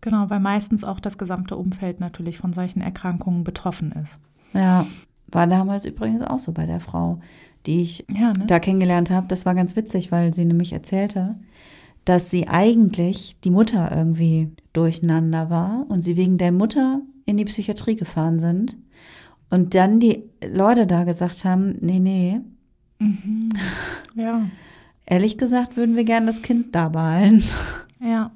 Genau, weil meistens auch das gesamte Umfeld natürlich von solchen Erkrankungen betroffen ist. Ja, war damals übrigens auch so bei der Frau, die ich ja, ne? da kennengelernt habe. Das war ganz witzig, weil sie nämlich erzählte, dass sie eigentlich die Mutter irgendwie durcheinander war und sie wegen der Mutter in die Psychiatrie gefahren sind und dann die Leute da gesagt haben, nee, nee. Mhm. Ja. Ehrlich gesagt würden wir gerne das Kind da behalten. Ja.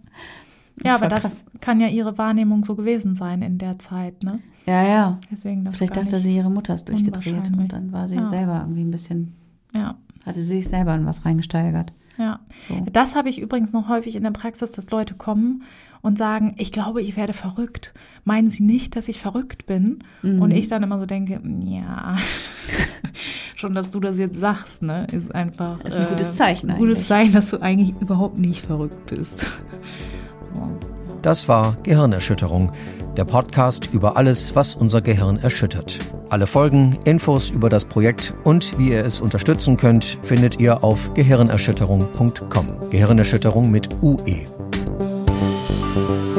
Ja, aber das kann ja ihre Wahrnehmung so gewesen sein in der Zeit, ne? Ja, ja. Deswegen das Vielleicht dachte sie, ihre Mutter ist durchgedreht und dann war sie ja. selber irgendwie ein bisschen, ja. hatte sie sich selber in was reingesteigert. Ja, so. das habe ich übrigens noch häufig in der Praxis, dass Leute kommen und sagen, ich glaube, ich werde verrückt. Meinen Sie nicht, dass ich verrückt bin? Mhm. Und ich dann immer so denke, ja, schon, dass du das jetzt sagst, ne, ist einfach. Das ist ein äh, gutes Zeichen. Ein gutes Zeichen, dass du eigentlich überhaupt nicht verrückt bist. Das war Gehirnerschütterung, der Podcast über alles, was unser Gehirn erschüttert. Alle Folgen, Infos über das Projekt und wie ihr es unterstützen könnt, findet ihr auf gehirnerschütterung.com. Gehirnerschütterung mit UE. Thank you.